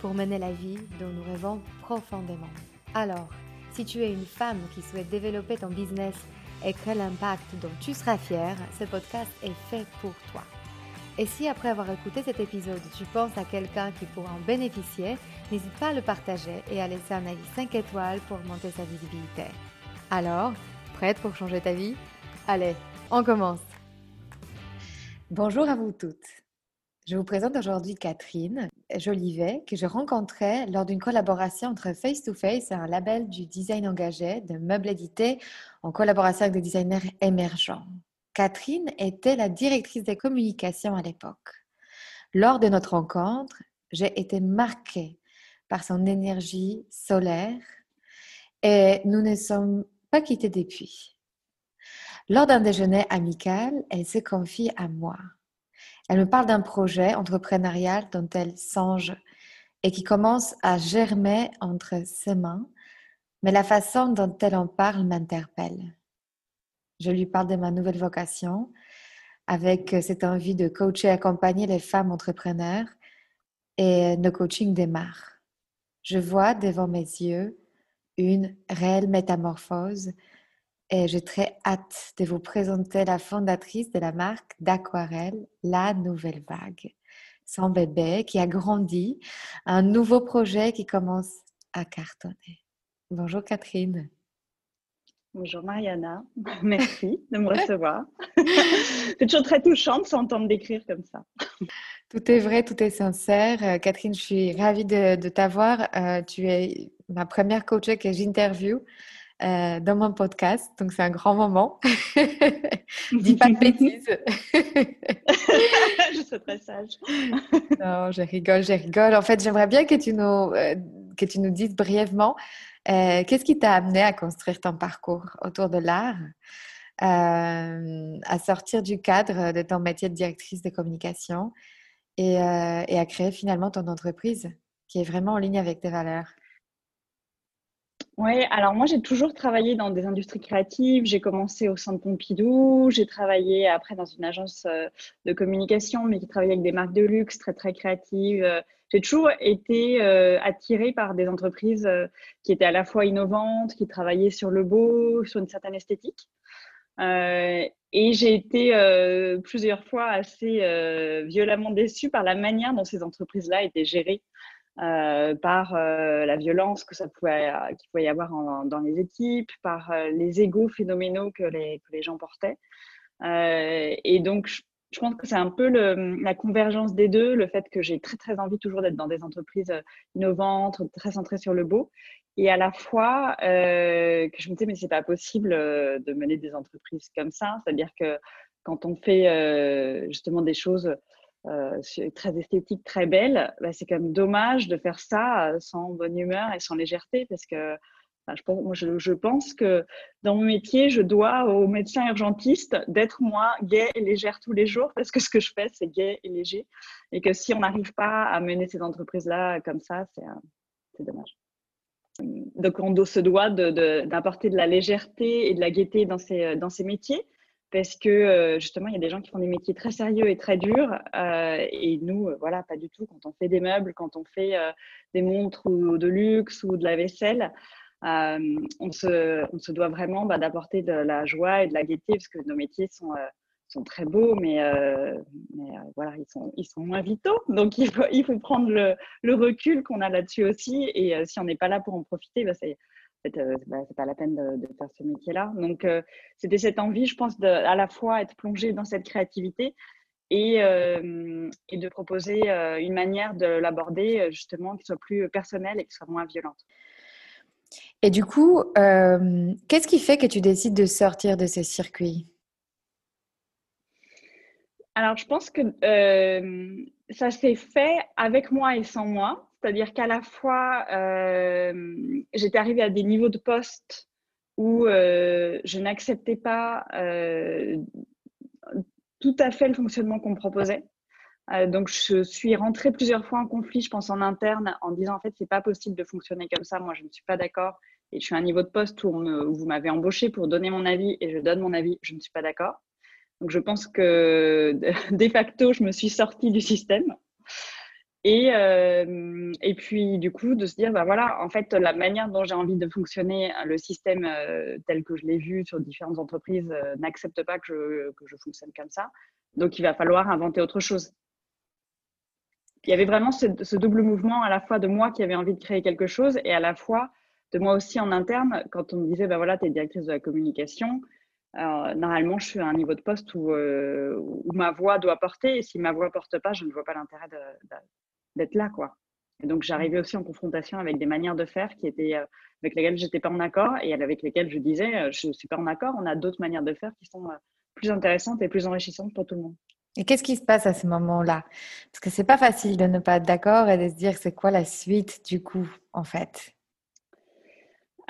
pour mener la vie dont nous rêvons profondément. Alors, si tu es une femme qui souhaite développer ton business et créer l'impact dont tu seras fière, ce podcast est fait pour toi. Et si après avoir écouté cet épisode, tu penses à quelqu'un qui pourra en bénéficier, n'hésite pas à le partager et à laisser un avis 5 étoiles pour augmenter sa visibilité. Alors, prête pour changer ta vie? Allez, on commence Bonjour à vous toutes. Je vous présente aujourd'hui Catherine Jolivet, que je rencontrais lors d'une collaboration entre Face to Face et un label du design engagé de meubles édités en collaboration avec des designers émergents. Catherine était la directrice des communications à l'époque. Lors de notre rencontre, j'ai été marquée par son énergie solaire et nous ne sommes pas quittés depuis. Lors d'un déjeuner amical, elle se confie à moi. Elle me parle d'un projet entrepreneurial dont elle songe et qui commence à germer entre ses mains, mais la façon dont elle en parle m'interpelle. Je lui parle de ma nouvelle vocation avec cette envie de coacher et accompagner les femmes entrepreneurs et le coaching démarre. Je vois devant mes yeux une réelle métamorphose et j'ai très hâte de vous présenter la fondatrice de la marque d'aquarelle La Nouvelle Vague. Son bébé qui a grandi, un nouveau projet qui commence à cartonner. Bonjour Catherine. Bonjour Mariana, merci de me recevoir. C'est toujours très touchant de s'entendre décrire comme ça. Tout est vrai, tout est sincère. Euh, Catherine, je suis ravie de, t'avoir. Euh, tu es ma première coach que j'interview. Euh, dans mon podcast. Donc, c'est un grand moment. Dis pas de bêtises. je suis très sage. non, je rigole, je rigole. En fait, j'aimerais bien que tu nous, euh, que tu nous dises brièvement euh, qu'est-ce qui t'a amené à construire ton parcours autour de l'art, à sortir du cadre de ton métier de directrice de communication et, et à créer finalement ton entreprise qui est vraiment en ligne avec tes valeurs? Oui, alors moi j'ai toujours travaillé dans des industries créatives. J'ai commencé au Centre Pompidou, j'ai travaillé après dans une agence euh, de communication, mais qui travaillait avec des marques de luxe très très créatives. J'ai toujours été euh, attirée par des entreprises euh, qui étaient à la fois innovantes, qui travaillaient sur le beau, sur une certaine esthétique. et j'ai été plusieurs fois assez violemment déçue par la manière dont ces entreprises-là étaient gérées. Euh, par euh, la violence que ça pouvait, euh, qu'il pouvait y avoir dans les équipes, par les égaux phénoménaux que les, que les gens portaient. et donc, je, pense que c'est un peu la convergence des deux, le fait que j'ai très très envie toujours d'être dans des entreprises innovantes, très centrées sur le beau, et à la fois que je me disais mais c'est pas possible de mener des entreprises comme ça, c'est-à-dire que quand on fait justement des choses très esthétique, très belle, bah, c'est quand même dommage de faire ça euh, sans bonne humeur et sans légèreté parce que je, pense, que dans mon métier, je dois aux médecins urgentistes d'être moi gai et légère tous les jours parce que ce que je fais, c'est gai et léger. Et que si on n'arrive pas à mener ces entreprises-là comme ça, c'est euh, dommage. Donc, on se doit d'apporter de, de, la légèreté et de la gaieté dans ces, dans ces métiers parce que euh, justement, il y a des gens qui font des métiers très sérieux et très durs, euh, et nous, euh, voilà, pas du tout. Quand on fait des meubles, quand on fait des montres de luxe ou de la vaisselle, on se, doit vraiment bah, d'apporter de la joie et de la gaieté, parce que nos métiers sont, très beaux, mais, voilà, ils sont, moins vitaux. Donc, il faut, prendre le, recul qu'on a là-dessus aussi, et si on n'est pas là pour en profiter, bah, c'est fait, euh, bah, c'est pas la peine de, faire ce métier-là. Donc, euh, c'était cette envie, je pense, de à la fois être plongée dans cette créativité et, euh, et de proposer une manière de l'aborder justement qui soit plus personnelle et qui soit moins violente. Et du coup, qu'est-ce qui fait que tu décides de sortir de ce circuit Alors, je pense que ça s'est fait avec moi et sans moi. C'est-à-dire qu'à la fois, euh, j'étais arrivée à des niveaux de poste où euh, je n'acceptais pas tout à fait le fonctionnement qu'on me proposait. donc, je suis rentrée plusieurs fois en conflit, je pense en interne, en disant en fait, c'est pas possible de fonctionner comme ça. Moi, je ne suis pas d'accord. Et je suis à un niveau de poste où, où vous m'avez embauché pour donner mon avis et je donne mon avis. Je ne suis pas d'accord. Donc, je pense que de facto, je me suis sortie du système. Et, euh, et puis, du coup, de se dire, bah voilà, en fait, la manière dont j'ai envie de fonctionner, le système euh, tel que je l'ai vu sur différentes entreprises euh, n'accepte pas que je, que je fonctionne comme ça. Donc, il va falloir inventer autre chose. Il y avait vraiment ce, double mouvement à la fois de moi qui avait envie de créer quelque chose et à la fois de moi aussi en interne, quand on me disait, bah voilà, tu es directrice de la communication, normalement, je suis à un niveau de poste où, où, ma voix doit porter. Et si ma voix porte pas, je ne vois pas l'intérêt d'être là, quoi. Et donc, j'arrivais aussi en confrontation avec des manières de faire qui étaient euh, avec lesquelles j'étais pas en accord et avec lesquelles je disais, euh, je suis pas en accord. On a d'autres manières de faire qui sont plus intéressantes et plus enrichissantes pour tout le monde. Et qu'est-ce qui se passe à ce moment-là? Parce que c'est pas facile de ne pas être d'accord et de se dire c'est quoi la suite du coup, en fait?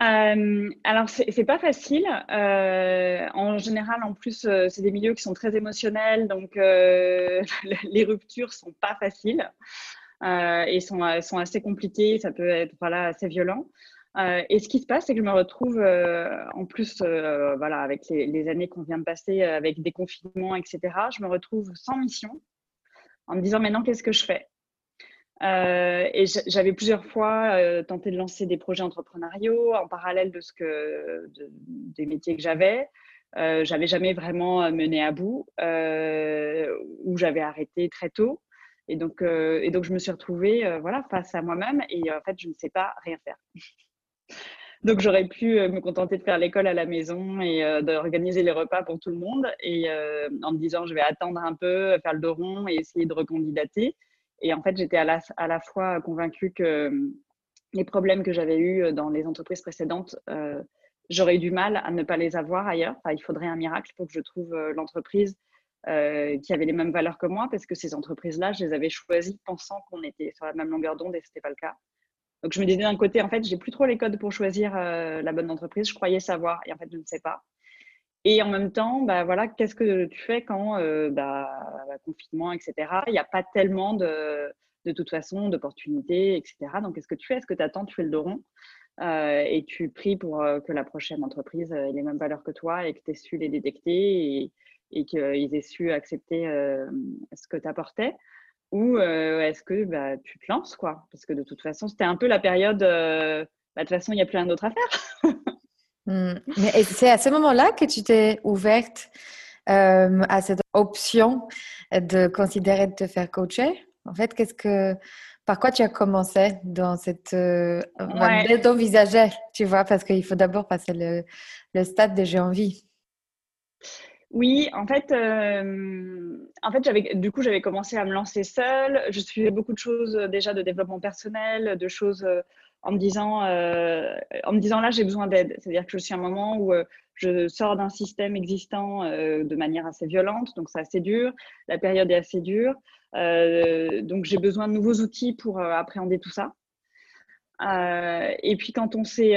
Euh, alors, c'est pas facile. Euh, en général, en plus, euh, c'est des milieux qui sont très émotionnels, donc euh, les ruptures sont pas faciles euh, et sont, sont, assez compliquées. Ça peut être voilà, assez violent. et ce qui se passe, c'est que je me retrouve, en plus, voilà, avec les, années qu'on vient de passer, avec des confinements, etc., je me retrouve sans mission en me disant maintenant, qu'est-ce que je fais? Euh, et j'avais plusieurs fois euh, tenté de lancer des projets entrepreneuriaux en parallèle de ce que de, des métiers que j'avais. Euh, j'avais jamais vraiment mené à bout euh, ou j'avais arrêté très tôt. Et donc, euh, et donc je me suis retrouvée voilà face à moi-même et en fait je ne sais pas rien faire. donc j'aurais pu me contenter de faire l'école à la maison et d'organiser les repas pour tout le monde et en me disant je vais attendre un peu, faire le dos rond et essayer de recandidater. Et en fait, j'étais à la, à la fois convaincue que euh, les problèmes que j'avais eus euh, dans les entreprises précédentes, euh, j'aurais eu du mal à ne pas les avoir ailleurs. Il faudrait un miracle pour que je trouve euh, l'entreprise euh, qui avait les mêmes valeurs que moi, parce que ces entreprises-là, je les avais choisies pensant qu'on était sur la même longueur d'onde et ce n'était pas le cas. Donc, je me disais d'un côté, en fait, j'ai plus trop les codes pour choisir euh, la bonne entreprise. Je croyais savoir et en fait, je ne sais pas. Et en même temps, bah, voilà, qu'est-ce que tu fais quand, euh, bah, confinement, etc., il n'y a pas tellement de, de toute façon d'opportunités, etc. Donc, qu'est-ce que tu fais? Est-ce que tu attends, tu fais le dos rond euh, et tu pries pour que la prochaine entreprise ait les mêmes valeurs que toi et que tu aies su les détecter et, et qu'ils aient su accepter ce que tu apportais Ou est-ce que bah, tu te lances, quoi? Parce que de toute façon, c'était un peu la période, bah, de toute façon, il n'y a plus rien d'autre à faire. Hmm. Mais c'est à ce moment-là que tu t'es ouverte euh, à cette option de considérer de te faire coacher? En fait, qu'est-ce que, par quoi tu as commencé dans cette, euh, ouais. d'envisager, tu vois, parce qu'il faut d'abord passer le, le stade de j'ai envie. Oui, en fait, euh, en fait, j'avais, du coup, j'avais commencé à me lancer seule. Je suivais beaucoup de choses euh, déjà de développement personnel, de choses euh, en me disant, en me disant là, j'ai besoin d'aide. C'est-à-dire que je suis à un moment où je sors d'un système existant de manière assez violente, donc c'est assez dur. La période est assez dure, donc j'ai besoin de nouveaux outils pour appréhender tout ça. Et puis quand on s'est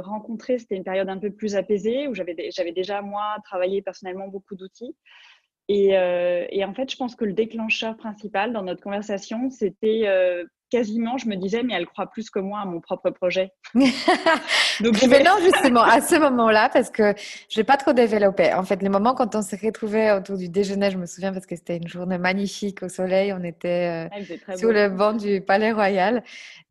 rencontrés, c'était une période un peu plus apaisée où j'avais déjà moi travaillé personnellement beaucoup d'outils. Et, euh, et, en fait, je pense que le déclencheur principal dans notre conversation, c'était euh, quasiment, je me disais, mais elle croit plus que moi à mon propre projet. Donc, je vais... non, justement, à ce moment-là, parce que je n'ai pas trop développé. En fait, les moments quand on s'est retrouvés autour du déjeuner, je me souviens parce que c'était une journée magnifique au soleil, on était euh, sous beau. le banc du Palais Royal.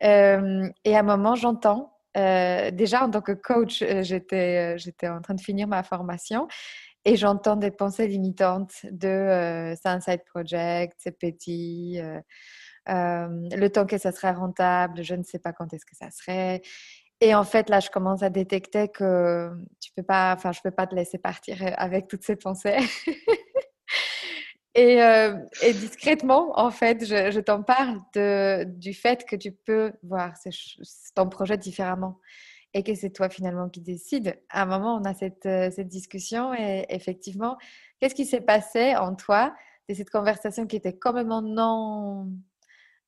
Euh, et à un moment, j'entends, euh, déjà en tant que coach, euh, j'étais, en train de finir ma formation. Et j'entends des pensées limitantes de c'est un side project, c'est petit, le temps que ça serait rentable, je ne sais pas quand est-ce que ça serait. Et en fait, là, je commence à détecter que tu peux pas, enfin, je peux pas te laisser partir avec toutes ces pensées. et, discrètement, en fait, je, t'en parle du fait que tu peux voir ton projet différemment et que c'est toi finalement qui décides. À un moment, on a cette, cette discussion et effectivement, qu'est-ce qui s'est passé en toi de cette conversation qui était complètement non,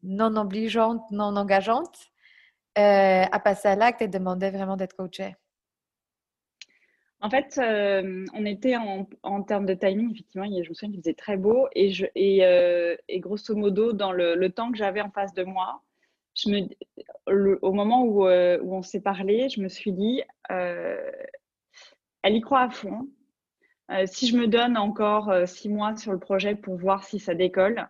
non obligeante, non engageante, euh, à passer à l'acte et demander vraiment d'être coaché en fait, euh, on était en, termes de timing, effectivement, je me souviens qu'il faisait très beau. Et, euh, grosso modo, dans le, temps que j'avais en face de moi, au moment où on s'est parlé, je me suis dit, elle y croit à fond. si je me donne encore six mois sur le projet pour voir si ça décolle,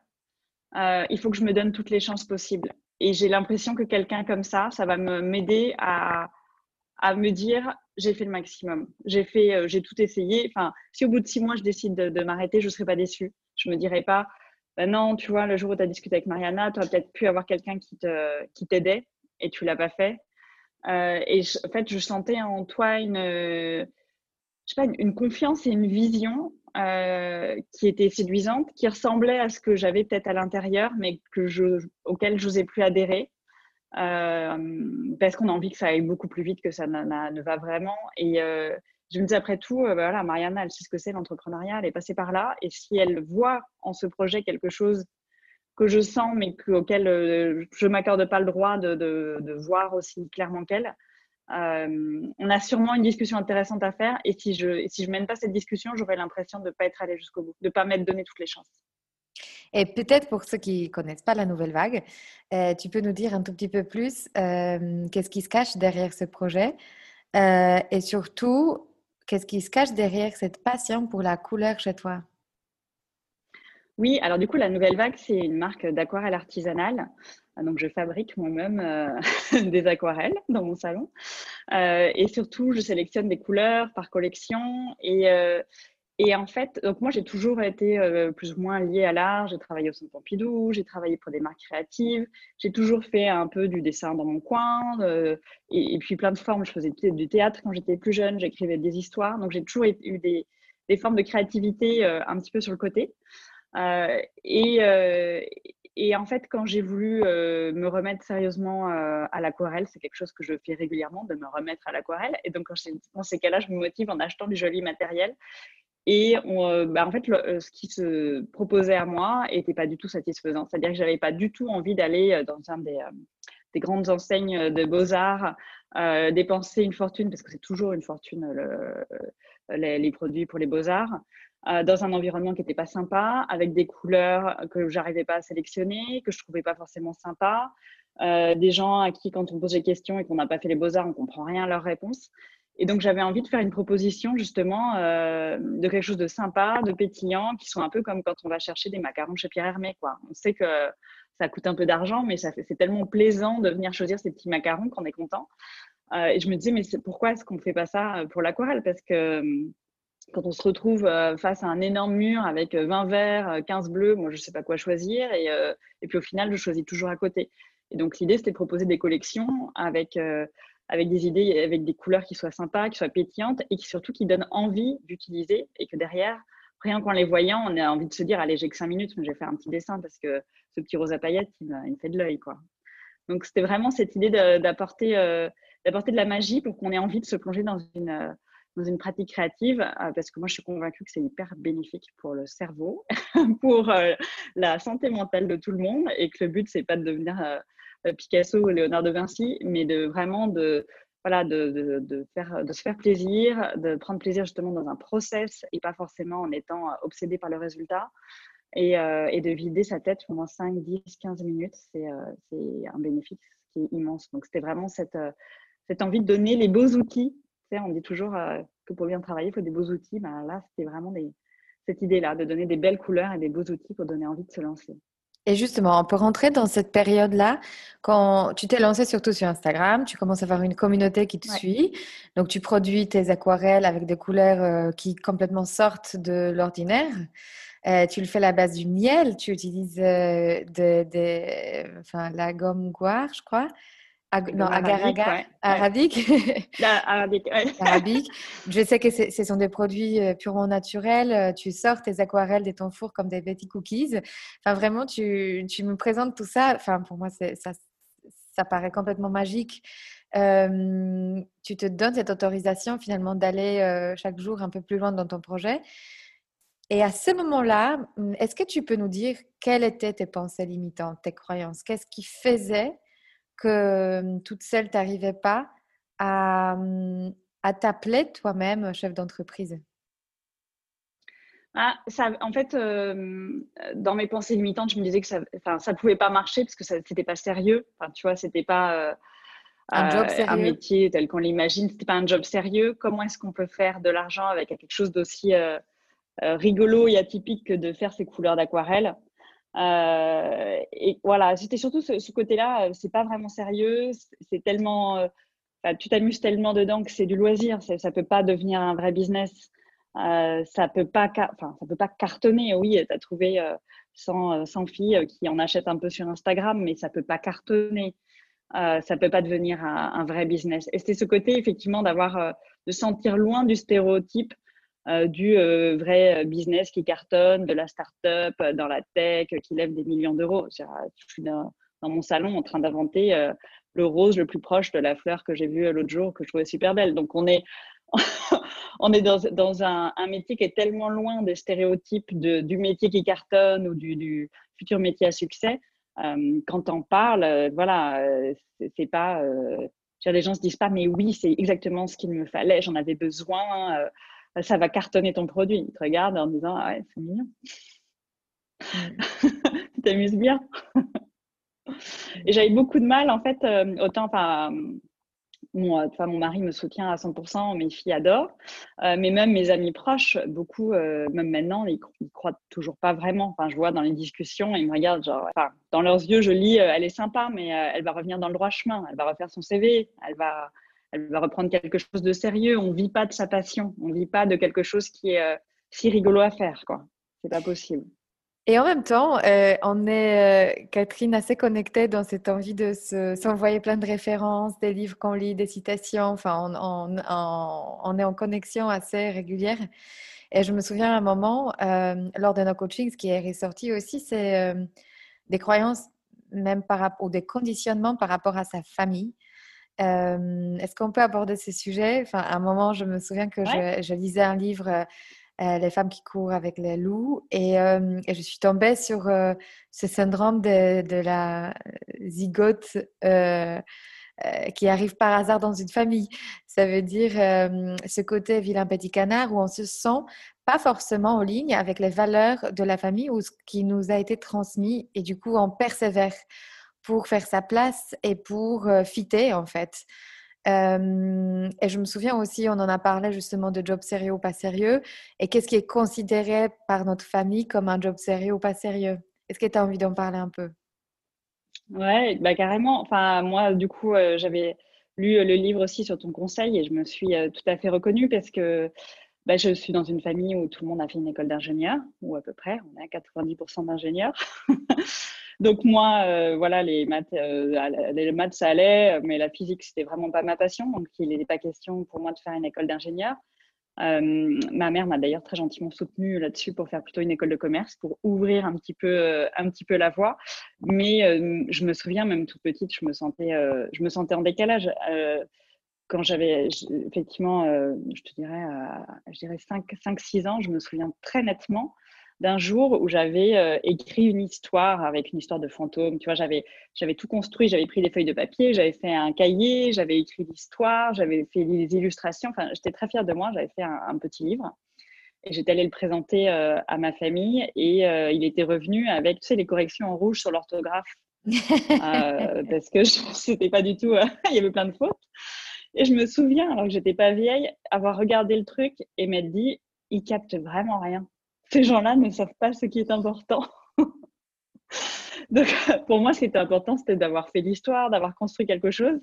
il faut que je me donne toutes les chances possibles. Et j'ai l'impression que quelqu'un comme ça, ça va m'aider à, me dire j'ai fait le maximum. J'ai fait, euh, j'ai tout essayé. Enfin, si au bout de six mois je décide de, m'arrêter, je ne serai pas déçue. Je me dirai pas, bah non, tu vois, le jour où tu as discuté avec Mariana, tu as peut-être pu avoir quelqu'un qui te, qui t'aidait et tu l'as pas fait. Euh, et en fait, je sentais en toi une, je sais pas, une, confiance et une vision euh, qui était séduisante, qui ressemblait à ce que j'avais peut-être à l'intérieur, mais que je, auquel j'osais plus adhérer. Euh, parce qu'on a envie que ça aille beaucoup plus vite que ça ne va vraiment. Et euh, je me dis après tout, bah voilà, Mariana, elle sait ce que c'est l'entrepreneuriat, elle est passée par là. Et si elle voit en ce projet quelque chose que je sens, mais auquel je ne m'accorde pas le droit de, voir aussi clairement qu'elle, on a sûrement une discussion intéressante à faire. Et si je ne si je mène pas cette discussion, j'aurai l'impression de ne pas être allée jusqu'au bout, de ne pas m'être donné toutes les chances. Et peut-être pour ceux qui ne connaissent pas la nouvelle vague, euh, tu peux nous dire un tout petit peu plus euh, qu'est-ce qui se cache derrière ce projet euh, et surtout, qu'est-ce qui se cache derrière cette passion pour la couleur chez toi? Oui, alors du coup, la nouvelle vague, c'est une marque d'aquarelle artisanale. Donc, je fabrique moi-même des aquarelles dans mon salon. et surtout, je sélectionne des couleurs par collection. Et, et en fait, donc moi, j'ai toujours été euh, plus ou moins liée à l'art. J'ai travaillé au Centre Pompidou, j'ai travaillé pour des marques créatives. J'ai toujours fait un peu du dessin dans mon coin euh, et, puis plein de formes. Je faisais du théâtre quand j'étais plus jeune, j'écrivais des histoires. Donc, j'ai toujours eu des, des, formes de créativité euh, un petit peu sur le côté. Et, et en fait, quand j'ai voulu me remettre sérieusement à l'aquarelle, c'est quelque chose que je fais régulièrement, de me remettre à l'aquarelle. Et donc, dans ces cas-là, je me motive en achetant du joli matériel. Et euh, bah, en fait, euh, ce qui se proposait à moi n'était pas du tout satisfaisant. C'est-à-dire que je n'avais pas du tout envie d'aller euh, dans un des, des, grandes enseignes de beaux-arts, dépenser une fortune, parce que c'est toujours une fortune, les, produits pour les beaux-arts, dans un environnement qui n'était pas sympa, avec des couleurs que j'arrivais pas à sélectionner, que je trouvais pas forcément sympa. des gens à qui, quand on pose des questions et qu'on n'a pas fait les beaux-arts, on comprend rien à leurs réponses. Et donc, j'avais envie de faire une proposition justement euh, de quelque chose de sympa, de pétillant, qui soit un peu comme quand on va chercher des macarons chez Pierre Hermé. On sait que ça coûte un peu d'argent, mais c'est tellement plaisant de venir choisir ces petits macarons qu'on est content. Euh, et je me disais, mais pourquoi est-ce qu'on ne fait pas ça pour l'aquarelle? Parce que hum, quand on se retrouve euh, face à un énorme mur avec 20 verts, 15 bleus, moi je ne sais pas quoi choisir. Et, et, puis au final, je choisis toujours à côté. Et donc l'idée, c'était de proposer des collections avec avec des idées, avec des couleurs qui soient sympas, qui soient pétillantes et qui surtout qui donnent envie d'utiliser et que derrière, rien qu'en les voyant, on a envie de se dire allez, j'ai que cinq minutes, mais je vais faire un petit dessin parce que ce petit rose à paillettes, il me, fait de l'œil. quoi. Donc c'était vraiment cette idée d'apporter euh, d'apporter de la magie pour qu'on ait envie de se plonger dans une, euh, dans une pratique créative euh, parce que moi je suis convaincue que c'est hyper bénéfique pour le cerveau, pour la santé mentale de tout le monde et que le but c'est pas de devenir euh, Picasso ou Léonard de Vinci, mais de vraiment de, voilà, de, de, faire, de se faire plaisir, de prendre plaisir justement dans un process et pas forcément en étant euh, obsédé par le résultat. Et, euh, de vider sa tête pendant 5, 10, 15 minutes, c'est un bénéfice qui est immense. Donc, c'était vraiment cette, cette envie de donner les beaux outils. Sais, on dit toujours que pour bien travailler, il faut des beaux outils. Ben là, c'était vraiment des, cette idée-là, de donner des belles couleurs et des beaux outils pour donner envie de se lancer. Et justement, on peut rentrer dans cette période-là quand tu t'es lancé surtout sur Instagram, tu commences à avoir une communauté qui te suit. Donc, tu produis tes aquarelles avec des couleurs euh, qui complètement sortent de l'ordinaire. Euh, tu le fais à la base du miel, tu utilises euh, de, enfin, la gomme guar, je crois non, agar-agar, arabique. arabique, arabique. Je sais que ce sont des produits euh, purement naturels. Euh, tu sors tes aquarelles de ton four comme des petits cookies. Enfin, vraiment, tu, tu me présentes tout ça. Enfin, pour moi, ça, ça paraît complètement magique. Euh, tu te donnes cette autorisation finalement d'aller chaque jour un peu plus loin dans ton projet. Et à ce moment-là, hum, est-ce que tu peux nous dire quelles étaient tes pensées limitantes, tes croyances? Qu'est-ce qui faisait que toute seule, tu n'arrivais pas à, à t'appeler toi-même chef d'entreprise? Ah, ça, en fait, dans mes pensées limitantes, je me disais que ça ne pouvait pas marcher parce que ce n'était pas sérieux. Enfin, tu vois, c'était pas euh, un, job sérieux. un métier tel qu'on l'imagine. C'était pas un job sérieux. Comment est-ce qu'on peut faire de l'argent avec quelque chose d'aussi euh, euh, rigolo et atypique que de faire ces couleurs d'aquarelle? Et voilà, c'était surtout ce, côté-là. C'est pas vraiment sérieux. C'est tellement, tu t'amuses tellement dedans que c'est du loisir. Ça, ne peut pas devenir un vrai business. Euh, ça peut pas, enfin, ça peut pas cartonner. Oui, tu as trouvé 100, 100, filles qui en achètent un peu sur Instagram, mais ça peut pas cartonner. Euh, ça peut pas devenir un, vrai business. Et c'était ce côté effectivement d'avoir, euh, de sentir loin du stéréotype euh, du vrai business qui cartonne, de la start-up dans la tech qui lève des millions d'euros. Je suis dans, dans, mon salon en train d'inventer le rose le plus proche de la fleur que j'ai vue l'autre jour que je trouvais super belle. Donc on est on est dans, un, métier qui est tellement loin des stéréotypes du métier qui cartonne ou du, futur métier à succès. Euh, quand on parle, euh, voilà, euh, c'est pas. les gens se disent pas, mais oui, c'est exactement ce qu'il me fallait, j'en avais besoin, ça va cartonner ton produit. Ils te regardent en disant, ah ouais, c'est mignon. tu t'amuses bien. Et j'avais beaucoup de mal, en fait, autant, enfin, mon, mon mari me soutient à 100%, mes filles adorent, euh, mais même mes amis proches, beaucoup, euh, même maintenant, ils, ne croient toujours pas vraiment. Enfin, je vois dans les discussions, ils me regardent, genre, enfin, dans leurs yeux, je lis, euh, elle est sympa, mais elle va revenir dans le droit chemin, elle va refaire son CV, elle va, elle va reprendre quelque chose de sérieux. On vit pas de sa passion, on vit pas de quelque chose qui est si rigolo à faire, quoi. C'est pas possible. Et en même temps, euh, on est, euh, Catherine, assez connectée dans cette envie de s'envoyer plein de références, des livres qu'on lit, des citations. Enfin, on, est en connexion assez régulière. Et je me souviens à un moment, euh, lors de nos coachings, ce qui est ressorti aussi, c'est des croyances, même par ou des conditionnements par rapport à sa famille. Est-ce qu'on peut aborder ces sujets? Enfin, À un moment, je me souviens que je, je, lisais un livre euh, les femmes qui courent avec les loups. Et, euh, je suis tombée sur euh, ce syndrome de, la zygote qui arrive par hasard dans une famille. Ça veut dire ce côté vilain petit canard où on se sent pas forcément en ligne avec les valeurs de la famille ou ce qui nous a été transmis et du coup on persévère pour faire sa place et pour fitter en fait et je me souviens aussi, on en a parlé justement de job sérieux ou pas sérieux. Et qu'est-ce qui est considéré par notre famille comme un job sérieux ou pas sérieux? Est-ce que tu as envie d'en parler un peu? Ouais, bah carrément. Enfin, moi, du coup, euh, j'avais lu le livre aussi sur ton conseil et je me suis euh, tout à fait reconnue parce que bah, je suis dans une famille où tout le monde a fait une école d'ingénieur, ou à peu près, on à 90% d'ingénieurs. Donc moi, euh, voilà, les maths, euh, les maths, ça allait, mais la physique, c'était vraiment pas ma passion. Donc il n'était pas question pour moi de faire une école d'ingénieur. Euh, ma mère m'a d'ailleurs très gentiment soutenue là-dessus pour faire plutôt une école de commerce, pour ouvrir un petit peu, un petit peu la voie. Mais je me souviens, même toute petite, je me sentais, je me sentais en décalage. quand j'avais effectivement, je te dirais, je dirais 5-6 ans, je me souviens très nettement d'un jour où j'avais euh, écrit une histoire avec une histoire de fantôme. Tu vois, j'avais, j'avais tout construit, j'avais pris des feuilles de papier, j'avais fait un cahier, j'avais écrit l'histoire, j'avais fait des illustrations. Enfin, j'étais très fière de moi, j'avais fait un, petit livre. Et j'étais allée le présenter euh, à ma famille et euh, il était revenu avec, tu sais, les corrections en rouge sur l'orthographe. parce que c'était pas du tout, il y avait plein de fautes. Et je me souviens, alors que j'étais pas vieille, avoir regardé le truc et m'être dit, il capte vraiment rien ces gens-là ne savent pas ce qui est important. Donc, pour moi, ce qui était important, c'était d'avoir fait l'histoire, d'avoir construit quelque chose.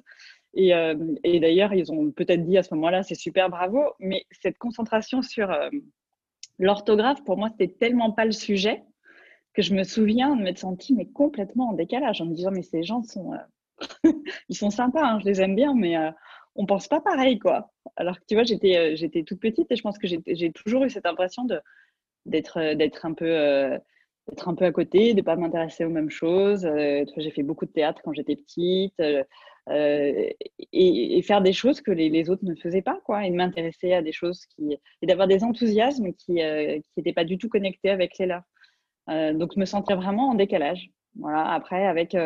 Et, euh, d'ailleurs, ils ont peut-être dit à ce moment-là, c'est super, bravo. Mais cette concentration sur euh, l'orthographe, pour moi, c'était tellement pas le sujet que je me souviens de m'être sentie mais complètement en décalage en me disant, mais ces gens sont, euh, ils sont sympas, hein, je les aime bien, mais on pense pas pareil, quoi. Alors que tu vois, j'étais, j'étais toute petite et je pense que j'ai toujours eu cette impression de d'être euh, d'être un peu euh, d'être un peu à côté, de pas m'intéresser aux mêmes choses. Euh, j'ai fait beaucoup de théâtre quand j'étais petite. et, faire des choses que les, autres ne faisaient pas, quoi, et de m'intéresser à des choses qui, et d'avoir des enthousiasmes qui n'étaient pas du tout connectés avec les leurs. donc, me sentir vraiment en décalage. Voilà. Après, avec,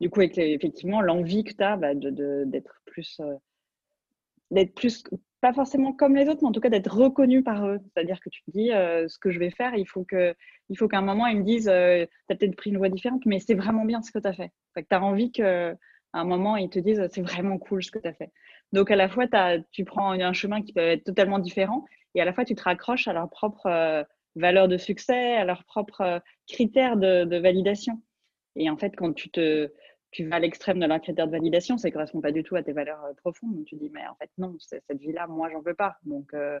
du coup, avec effectivement l'envie que tu as bah, d'être plus, d'être plus pas forcément comme les autres, mais en tout cas d'être reconnu par eux. C'est-à-dire que tu te dis, euh, ce que je vais faire, il faut qu'à un moment, ils me disent, euh, tu as peut-être pris une voie différente, mais c'est vraiment bien ce que tu as fait. tu as envie qu'à un moment, ils te disent, c'est vraiment cool ce que tu as fait. Donc, à la fois, tu prends un chemin qui peut être totalement différent, et à la fois, tu te raccroches à leur propre euh, valeur de succès, à leurs propres critères de, de validation. Et en fait, quand tu te, tu vas à l'extrême de leur critère de validation, ça ne correspond pas du tout à tes valeurs euh, profondes. Donc tu dis, mais en fait, non, cette vie-là, moi, j'en veux pas. Donc, euh,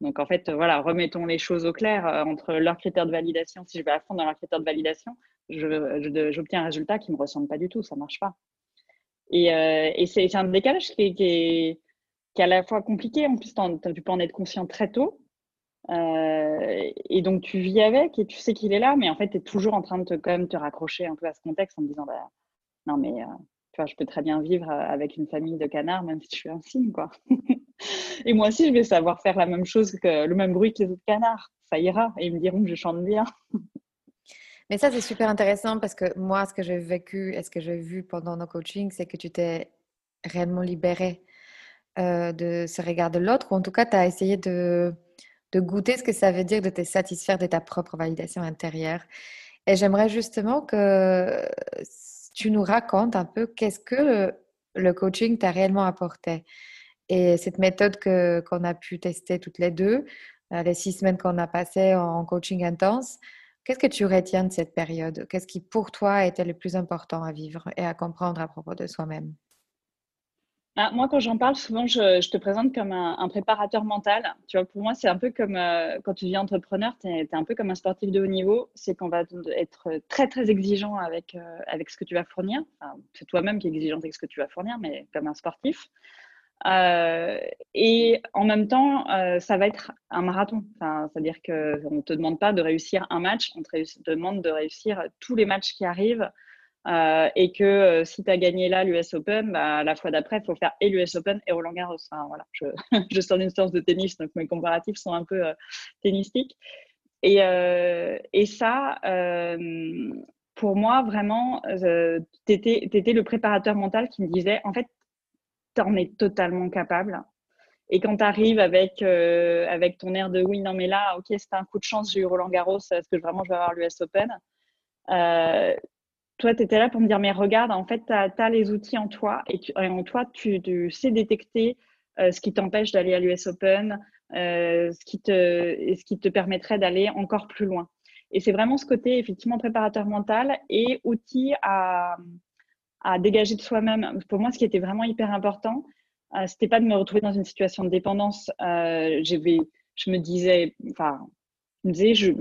donc en fait, voilà, remettons les choses au clair euh, entre leurs critères de validation. Si je vais à fond dans leurs critères de validation, j'obtiens un résultat qui ne me ressemble pas du tout, ça ne marche pas. Et, c'est un décalage qui est, qui, est, qui est, à la fois compliqué, en plus, tu peux en être conscient très tôt. et donc tu vis avec et tu sais qu'il est là, mais en fait, tu es toujours en train de te, quand même te raccrocher un peu à ce contexte en te disant, bah, non, mais euh, tu vois, je peux très bien vivre euh, avec une famille de canards, même si je suis un cygne, quoi. et moi aussi, je vais savoir faire la même chose que le même bruit que les autres canards. Ça ira. Et ils me diront que je chante bien. mais ça, c'est super intéressant parce que moi, ce que j'ai vécu et ce que j'ai vu pendant nos coachings, c'est que tu t'es réellement libéré euh, de ce regard de l'autre, ou en tout cas, tu as essayé de, de goûter ce que ça veut dire de te satisfaire de ta propre validation intérieure. Et j'aimerais justement que tu nous racontes un peu qu'est-ce que le coaching t'a réellement apporté? Et cette méthode que, qu'on a pu tester toutes les deux, euh, les six semaines qu'on a passées en coaching intense, qu'est-ce que tu retiens de cette période? Qu'est-ce qui pour toi était le plus important à vivre et à comprendre à propos de soi-même? Ah, moi, quand j'en parle, souvent, je, te présente comme un, préparateur mental. Tu vois, pour moi, c'est un peu comme euh, quand tu deviens entrepreneur, tu es, un peu comme un sportif de haut niveau. C'est qu'on va être très, très exigeant avec, euh, avec ce que tu vas fournir. c'est toi-même qui es exigeant avec ce que tu vas fournir, mais comme un sportif. Euh, et en même temps, ça va être un marathon. C'est-à-dire qu'on ne te demande pas de réussir un match, on te demande de réussir tous les matchs qui arrivent euh, et que euh, si tu as gagné là l'US Open, bah, la fois d'après, il faut faire et l'US Open et Roland Garros. voilà, je, je, sors d'une séance de tennis, donc mes comparatifs sont un peu euh, tennistiques. Et, et ça, pour moi, vraiment, tu étais, le préparateur mental qui me disait, en fait, tu en es totalement capable. Et quand tu arrives avec, avec ton air de oui, non, mais là, ok, c'était un coup de chance, j'ai eu Roland Garros, est-ce que vraiment je vais avoir l'US Open? Euh, toi, tu étais là pour me dire, mais regarde, en fait, tu as, les outils en toi et, en toi, tu, sais détecter euh, ce qui t'empêche d'aller à l'US Open, euh, ce, qui te, ce qui te permettrait d'aller encore plus loin. Et c'est vraiment ce côté, effectivement, préparateur mental et outil à, à dégager de soi-même. Pour moi, ce qui était vraiment hyper important, euh, c'était pas de me retrouver dans une situation de dépendance. Euh, je me disais, enfin, me disais,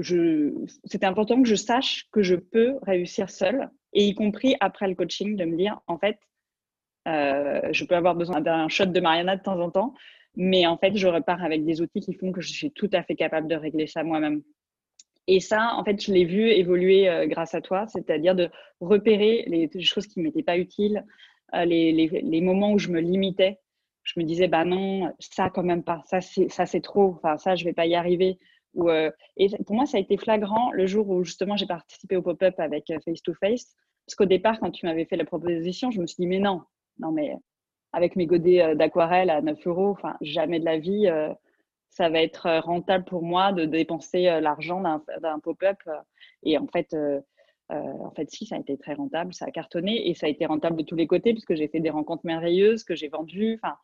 c'était important que je sache que je peux réussir seule et y compris après le coaching, de me dire, en fait, euh, je peux avoir besoin d'un shot de Mariana de temps en temps, mais en fait, je repars avec des outils qui font que je suis tout à fait capable de régler ça moi-même. Et ça, en fait, je l'ai vu évoluer euh, grâce à toi, c'est-à-dire de repérer les, choses qui ne m'étaient pas utiles, euh, les, les, moments où je me limitais. Je me disais, bah non, ça quand même pas, ça c'est trop, enfin ça je vais pas y arriver. Euh, et pour moi, ça a été flagrant le jour où justement j'ai participé au pop-up avec euh, Face to Face. Parce qu'au départ, quand tu m'avais fait la proposition, je me suis dit, mais non, non, mais avec mes godets euh, d'aquarelle à 9 euros, enfin, jamais de la vie, ça va être rentable pour moi de dépenser l'argent d'un pop-up. Et en fait, en fait, si, ça a été très rentable, ça a cartonné et ça a été rentable de tous les côtés puisque j'ai fait des rencontres merveilleuses que j'ai vendues. Enfin,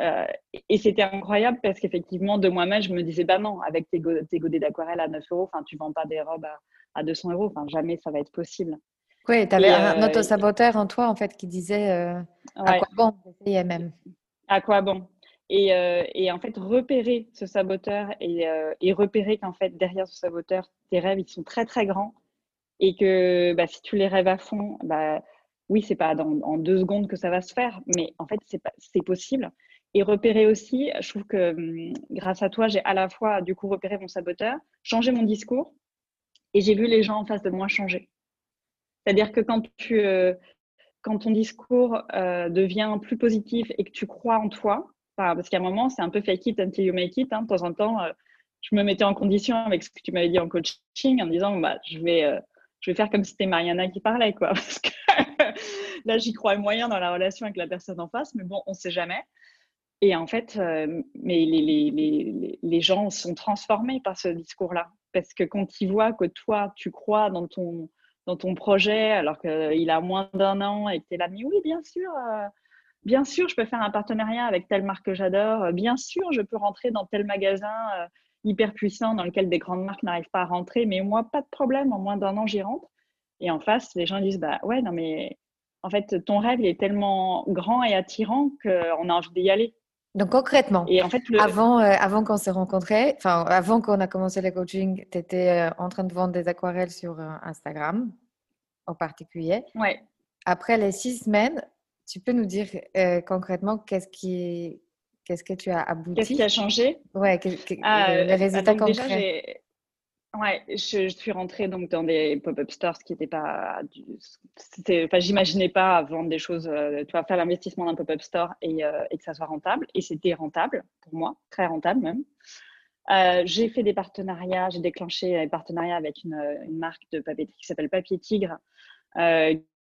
euh, et c'était incroyable parce qu'effectivement, de moi-même, je me disais, bah non, avec tes, godets d'aquarelle à 9 euros, tu ne vends pas des robes à, 200 euros, jamais ça va être possible. Oui, tu avais un euh, auto-saboteur en toi, en fait, qui disait euh, à quoi bon même. À quoi bon? Et, et, en fait, repérer ce saboteur et, et repérer qu'en fait, derrière ce saboteur, tes rêves, ils sont très, très grands et que bah, si tu les rêves à fond, bah, oui, c'est pas dans, en deux secondes que ça va se faire, mais en fait, c'est possible et repérer aussi, je trouve que hum, grâce à toi, j'ai à la fois du coup repéré mon saboteur, changé mon discours et j'ai vu les gens en face de moi changer. C'est-à-dire que quand tu, euh, quand ton discours euh, devient plus positif et que tu crois en toi, parce qu'à un moment, c'est un peu fake it until you make it. Hein, de temps en temps, euh, je me mettais en condition avec ce que tu m'avais dit en coaching en disant bah, je, vais, je vais faire comme si c'était Mariana qui parlait. Quoi, parce que là, j'y crois moyen dans la relation avec la personne en face, mais bon, on ne sait jamais. Et en fait, mais les, gens sont transformés par ce discours-là. Parce que quand ils voient que toi, tu crois dans ton, dans ton projet alors qu'il a moins d'un an et que tu es là, mais oui, bien sûr, euh, bien sûr, je peux faire un partenariat avec telle marque que j'adore, bien sûr, je peux rentrer dans tel magasin euh, hyper puissant dans lequel des grandes marques n'arrivent pas à rentrer, mais moi, pas de problème, en moins d'un an, j'y rentre. Et en face, les gens disent, bah ouais, non, mais en fait, ton rêve, est tellement grand et attirant qu'on a envie d'y aller. Donc concrètement, et en fait, avant, euh, avant qu'on s'est rencontrés, enfin avant qu'on a commencé le coaching, tu étais euh, en train de vendre des aquarelles sur euh, Instagram en particulier. Ouais. Après les six semaines, tu peux nous dire concrètement qu'est-ce qui, qu'est-ce que tu as abouti? Qu'est-ce qui a changé? Ouais, ah, les résultats concrets. Ouais, je, suis rentrée donc dans des pop-up stores qui n'étaient pas. Enfin, j'imaginais pas vendre des choses, euh, faire l'investissement d'un pop-up store et, euh, et, que ça soit rentable. Et c'était rentable pour moi, très rentable même. Euh, j'ai fait des partenariats, j'ai déclenché un partenariat avec une, une, marque de papeterie qui s'appelle Papier Tigre,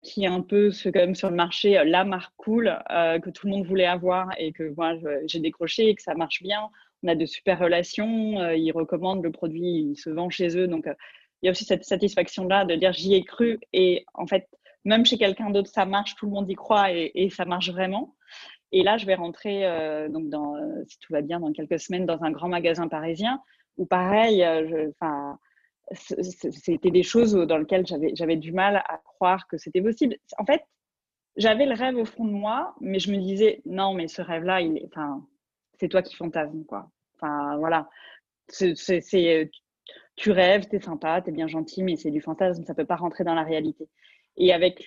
qui est un peu ce, comme sur le marché la marque cool que tout le monde voulait avoir et que moi j'ai décroché et que ça marche bien on a de super relations, euh, ils recommandent le produit, il se vend chez eux. Donc, euh, il y a aussi cette satisfaction-là de dire j'y ai cru et en fait, même chez quelqu'un d'autre, ça marche, tout le monde y croit et, ça marche vraiment. Et là, je vais rentrer, euh, donc dans, si tout va bien, dans quelques semaines, dans un grand magasin parisien où pareil, enfin, c'était des choses dans lesquelles j'avais du mal à croire que c'était possible. En fait, j'avais le rêve au fond de moi, mais je me disais non, mais ce rêve-là, il est, c'est toi qui fantasme, quoi. Enfin, voilà. C'est, euh, tu rêves, tu es sympa, tu es bien gentil, mais c'est du fantasme, ça peut pas rentrer dans la réalité. Et avec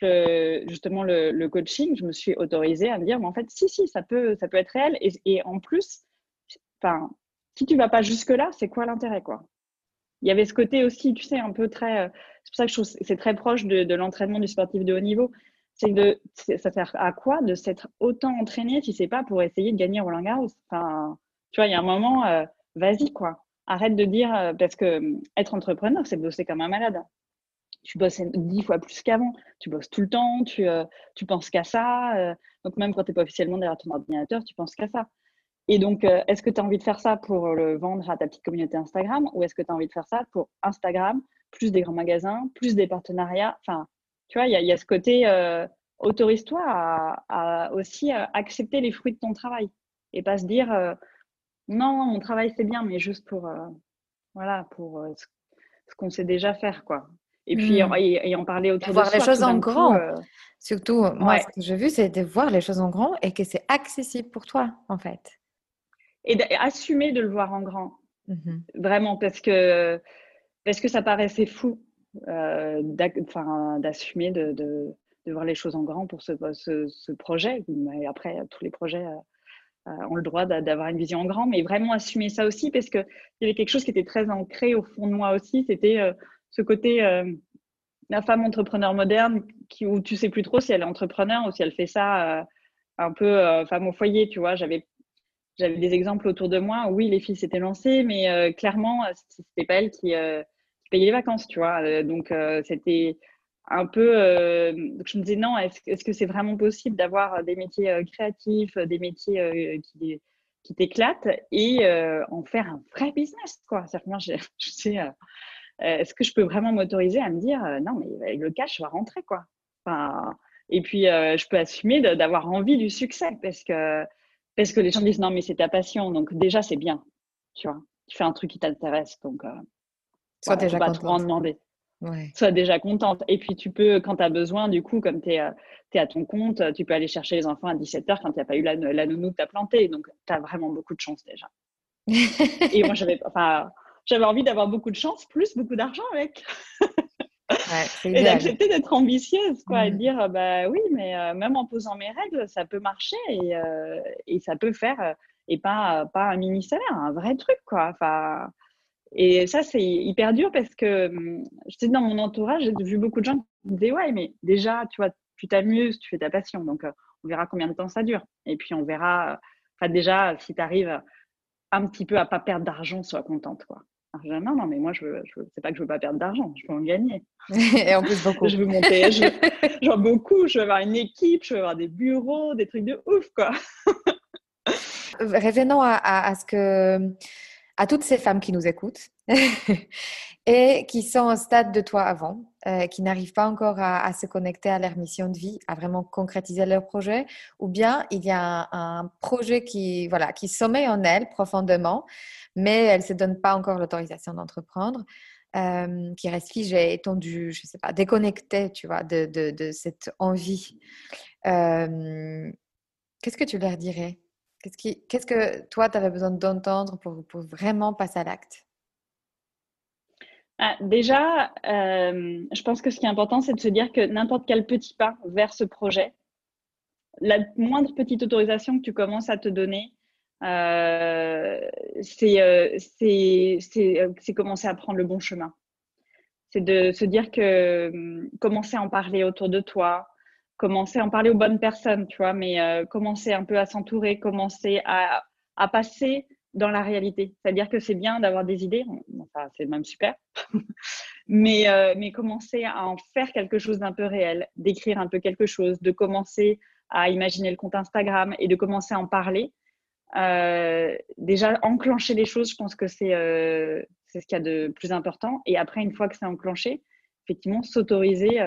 justement le, coaching, je me suis autorisée à me dire, mais en fait, si, si, ça peut, ça peut être réel. Et, en plus, enfin, si tu vas pas jusque-là, c'est quoi l'intérêt, quoi? Il y avait ce côté aussi, tu sais, un peu très. C'est pour ça que je trouve c'est très proche de l'entraînement du sportif de haut niveau c'est de ça sert à quoi de s'être autant entraîné si c'est pas pour essayer de gagner Roland Garros? Enfin tu vois il y a un moment euh, vas-y quoi. Arrête de dire euh, parce que euh, être entrepreneur c'est bosser comme un malade. Tu bosses dix fois plus qu'avant. Tu bosses tout le temps tu tu penses qu'à ça donc même quand tu n'es pas officiellement derrière ton ordinateur tu penses qu'à ça. Et donc est-ce que tu as envie de faire ça pour le vendre à ta petite communauté Instagram ou est-ce que tu as envie de faire ça pour Instagram plus des grands magasins plus des partenariats? Enfin tu vois, il y, a ce côté, euh, autorise-toi à, aussi euh, accepter les fruits de ton travail et pas se dire, euh, non, mon travail c'est bien, mais juste pour, voilà, pour ce, qu'on sait déjà faire, quoi. Et puis, hmm. et, en parler autour de voir les choses en grand. Surtout, moi, ce que j'ai vu, c'est de voir les choses en grand et que c'est accessible pour toi, en fait. Et d'assumer de le voir en grand. Mmh Vraiment, parce que, parce que ça paraissait fou d'assumer de, voir les choses en grand pour ce, projet. Mais après, tous les projets euh, euh, ont le droit d'avoir une vision en grand, mais vraiment assumer ça aussi parce qu'il y avait quelque chose qui était très ancré au fond de moi aussi, c'était ce côté la femme entrepreneur moderne qui, où tu sais plus trop si elle est entrepreneur ou si elle fait ça un peu femme au foyer, tu vois. J'avais j'avais des exemples autour de moi. oui, les filles s'étaient lancées, mais clairement, c'était pas elle qui, les vacances, tu vois. Euh, donc, euh, c'était un peu. Euh, je me disais, non, est-ce que c'est vraiment possible d'avoir des métiers créatifs, des métiers qui, qui t'éclatent et en faire un vrai business, quoi? C'est-à-dire moi, je, sais. est-ce que je peux vraiment m'autoriser à me dire non mais le cash va rentrer quoi? Enfin, et puis je peux assumer d'avoir envie du succès parce que parce que les gens disent non mais c'est ta passion donc déjà c'est bien tu vois tu fais un truc qui t'intéresse donc Sois déjà pas trop en demander. Sois déjà contente. Et puis, tu peux, quand tu as besoin, du coup, comme tu es, es, à ton compte, tu peux aller chercher les enfants à 17h quand n'y a pas eu la, la nounou que tu as plantée. Donc, tu as vraiment beaucoup de chance déjà. et moi, j'avais enfin, envie d'avoir beaucoup de chance, plus beaucoup d'argent avec. et d'accepter d'être ambitieuse, quoi, et de mmh. dire, bah oui, mais euh, même en posant mes règles, ça peut marcher et, euh, et ça peut faire, euh, et pas, pas un mini salaire, un vrai truc, quoi. Enfin, et ça, c'est hyper dur parce que hum, je sais, dans mon entourage, j'ai vu beaucoup de gens qui me disaient Ouais, mais déjà, tu vois, tu t'amuses, tu fais ta passion. Donc, on verra combien de temps ça dure. Et puis, on verra, enfin, déjà, si tu arrives un petit peu à pas perdre d'argent, sois contente, quoi. non, non, mais moi, je, je c'est pas que je veux pas perdre d'argent, je veux en gagner. Et en plus, beaucoup. je veux monter, genre beaucoup, je veux avoir une équipe, je veux avoir des bureaux, des trucs de ouf, quoi. Revenons à, à, ce que, à toutes ces femmes qui nous écoutent et qui sont au stade de toi avant, euh, qui n'arrivent pas encore à, se connecter à leur mission de vie, à vraiment concrétiser leur projet, ou bien il y a un, projet qui, voilà, qui sommeille en elles profondément, mais elles ne se donnent pas encore l'autorisation d'entreprendre. Euh, qui reste figé, étendu, je sais pas, déconnecté, tu vois, de, de, cette envie. Euh, qu'est-ce que tu leur dirais? Qu'est-ce, que toi, tu avais besoin d'entendre pour, vraiment passer à l'acte? Ah, déjà, euh, je pense que ce qui est important, c'est de se dire que n'importe quel petit pas vers ce projet, la moindre petite autorisation que tu commences à te donner, euh, euh, c'est commencer à prendre le bon chemin. C'est de se dire que hum, commencer à en parler autour de toi, commencer à en parler aux bonnes personnes, tu vois, mais commencer un peu à s'entourer, commencer à, à passer dans la réalité. C'est-à-dire que c'est bien d'avoir des idées, c'est même super, mais, euh, mais commencer à en faire quelque chose d'un peu réel, d'écrire un peu quelque chose, de commencer à imaginer le compte Instagram et de commencer à en parler. Euh, déjà, enclencher les choses, je pense que c'est euh, c'est ce qu'il y a de plus important. Et après, une fois que c'est enclenché, effectivement, s'autoriser.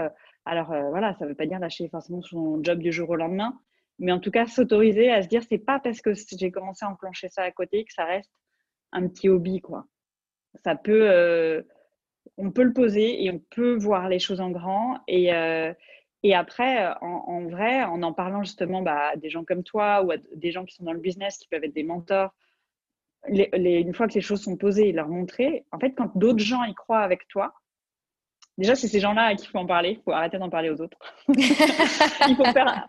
Alors voilà, ça ne veut pas dire lâcher forcément son job du jour au lendemain, mais en tout cas, s'autoriser à se dire, c'est pas parce que j'ai commencé à enclencher ça à côté que ça reste un petit hobby, quoi. Ça peut, euh, on peut le poser et on peut voir les choses en grand. Et, euh, et après, en, vrai, en en parlant justement bah, à des gens comme toi ou à des gens qui sont dans le business, qui peuvent être des mentors, une fois que les choses sont posées, leur montrer, en fait, quand d'autres gens y croient avec toi, Déjà, c'est ces gens-là à qui il faut en parler. Il faut arrêter d'en parler aux autres. il faut faire.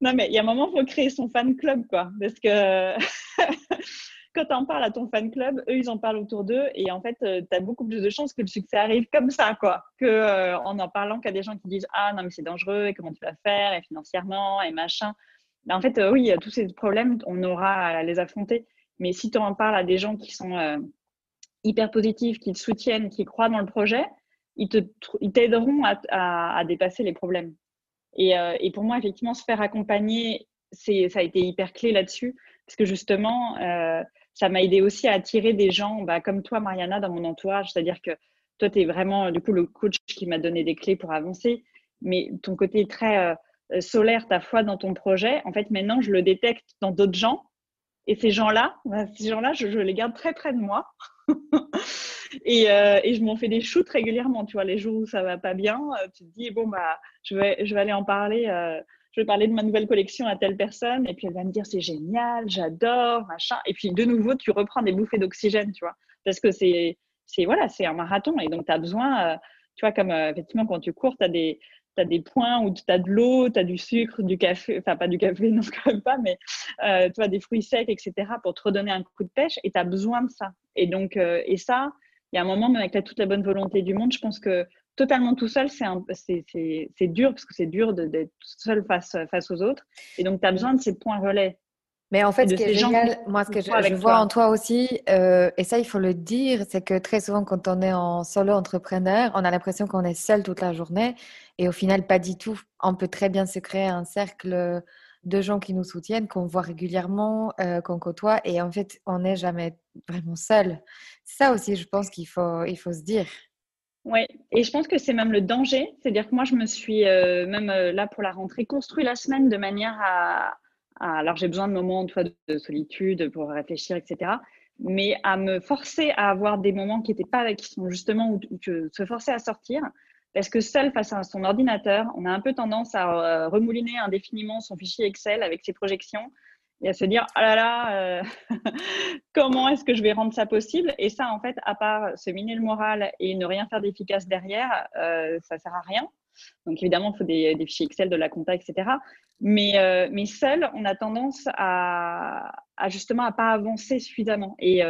Non, mais il y a un moment, il faut créer son fan club, quoi. Parce que quand tu en parles à ton fan club, eux, ils en parlent autour d'eux. Et en fait, euh, tu as beaucoup plus de chances que le succès arrive comme ça, quoi. Que euh, en en parlant qu'à des gens qui disent Ah, non, mais c'est dangereux, et comment tu vas faire, et financièrement, et machin. Ben, en fait, euh, oui, tous ces problèmes, on aura à les affronter. Mais si tu en parles à des gens qui sont hyper positifs, qui te soutiennent, qui croient dans le projet, ils t'aideront à, dépasser les problèmes. Euh, et, pour moi, effectivement, se faire accompagner, ça a été hyper clé là-dessus, parce que justement, euh, ça m'a aidé aussi à attirer des gens bah, comme toi, Mariana, dans mon entourage. C'est-à-dire que toi, tu es vraiment, du coup, le coach qui m'a donné des clés pour avancer, mais ton côté très euh, solaire, ta foi dans ton projet, en fait, maintenant, je le détecte dans d'autres gens. Et ces gens-là, bah, ces gens-là, je, je les garde très près de moi. Euh, et, je m'en fais des shoots régulièrement, tu vois, les jours où ça va pas bien, euh, tu te dis, bon, bah, je vais, aller en parler, euh, je vais parler de ma nouvelle collection à telle personne, et puis elle va me dire, c'est génial, j'adore, machin. Et puis, de nouveau, tu reprends des bouffées d'oxygène, tu vois, parce que c'est, c'est, voilà, c'est un marathon, et donc tu as besoin, tu vois, comme effectivement, quand tu cours, tu as des, des points où tu as de l'eau, tu as du sucre, du café, enfin pas du café, non, quand même pas, mais tu as des fruits secs, etc., pour te redonner un coup de pêche, et tu as besoin de ça. Et donc, et ça, il y a un moment, même avec toute la bonne volonté du monde, je pense que totalement tout seul, c'est dur parce que c'est dur d'être seul face, face aux autres. Et donc, tu as besoin de ces points relais. Mais en fait, ce qui est génial, moi, ce que je, vois en toi aussi, euh, et ça, il faut le dire, c'est que très souvent, quand on est en solo entrepreneur, on a l'impression qu'on est seul toute la journée. Et au final, pas du tout. On peut très bien se créer un cercle de gens qui nous soutiennent, qu'on voit régulièrement, euh, qu'on côtoie. Et en fait, on n'est jamais vraiment seul. Ça aussi, je pense qu'il faut, il faut se dire. Oui, et je pense que c'est même le danger. C'est-à-dire que moi, je me suis, euh, même là pour la rentrée, construit la semaine de manière à. Alors, j'ai besoin de moments de solitude pour réfléchir, etc. Mais à me forcer à avoir des moments qui étaient pas, qui sont justement où, où se forcer à sortir, parce que seul face à son ordinateur, on a un peu tendance à euh, remouliner indéfiniment son fichier Excel avec ses projections et à se dire ah là là, euh, comment est-ce que je vais rendre ça possible? Et ça, en fait, à part se miner le moral et ne rien faire d'efficace derrière, euh, ça sert à rien. Donc évidemment, il faut des, fichiers Excel, de la compta, etc. Mais, mais seul, on a tendance à, à justement à pas avancer suffisamment. Et,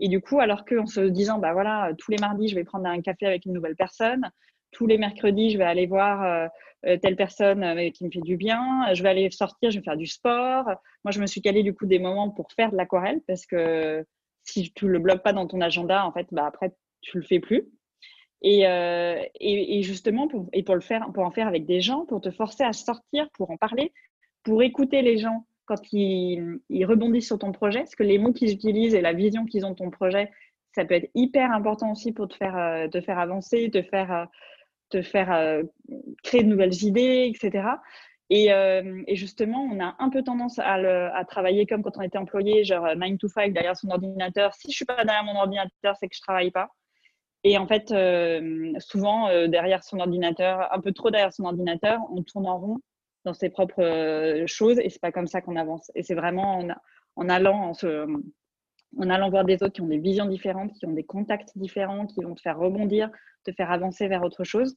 et du coup, alors qu'en se disant, bah voilà, tous les mardis, je vais prendre un café avec une nouvelle personne, tous les mercredis, je vais aller voir telle personne qui me fait du bien. Je vais aller sortir, je vais faire du sport. Moi, je me suis calée du coup des moments pour faire de l'aquarelle parce que si tu le bloques pas dans ton agenda, en fait, bah, après, tu le fais plus. Et, et, justement, pour, et pour le faire, pour en faire avec des gens, pour te forcer à sortir, pour en parler, pour écouter les gens quand ils, ils rebondissent sur ton projet, parce que les mots qu'ils utilisent et la vision qu'ils ont de ton projet, ça peut être hyper important aussi pour te faire, euh, te faire avancer, te faire, euh, te faire euh, créer de nouvelles idées, etc. Et, et, justement, on a un peu tendance à, le, à, travailler comme quand on était employé, genre 9 to 5 derrière son ordinateur. Si je suis pas derrière mon ordinateur, c'est que je travaille pas. Et en fait, souvent, derrière son ordinateur, un peu trop derrière son ordinateur, on tourne en rond dans ses propres choses et c'est pas comme ça qu'on avance. Et c'est vraiment en, allant, en se, en allant voir des autres qui ont des visions différentes, qui ont des contacts différents, qui vont te faire rebondir, te faire avancer vers autre chose,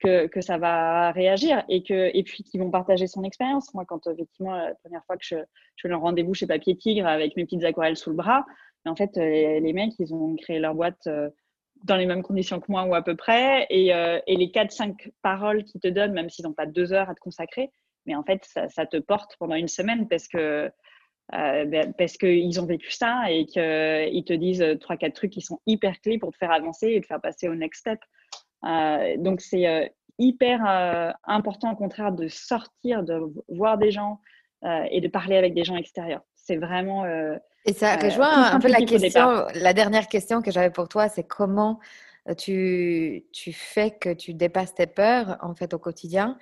que, que ça va réagir et, que, et puis qui vont partager son expérience. Moi, quand effectivement, la première fois que je, je fais un rendez-vous chez Papier Tigre avec mes petites aquarelles sous le bras, en fait, les, mecs, ils ont créé leur boîte euh, dans les mêmes conditions que moi ou à peu près. Et, euh, les 4-5 paroles qu'ils te donnent, même s'ils n'ont pas deux heures à te consacrer, mais en fait, ça, te porte pendant une semaine parce que euh, ben, parce qu'ils ont vécu ça et qu'ils te disent trois, quatre trucs qui sont hyper clés pour te faire avancer et te faire passer au next step. Euh, donc, c'est hyper important, au contraire, de sortir, de voir des gens et de parler avec des gens extérieurs. C'est vraiment. Et ça rejoint un peu la question, la dernière question que j'avais pour toi, c'est comment tu, tu fais que tu dépasses tes peurs en fait au quotidien?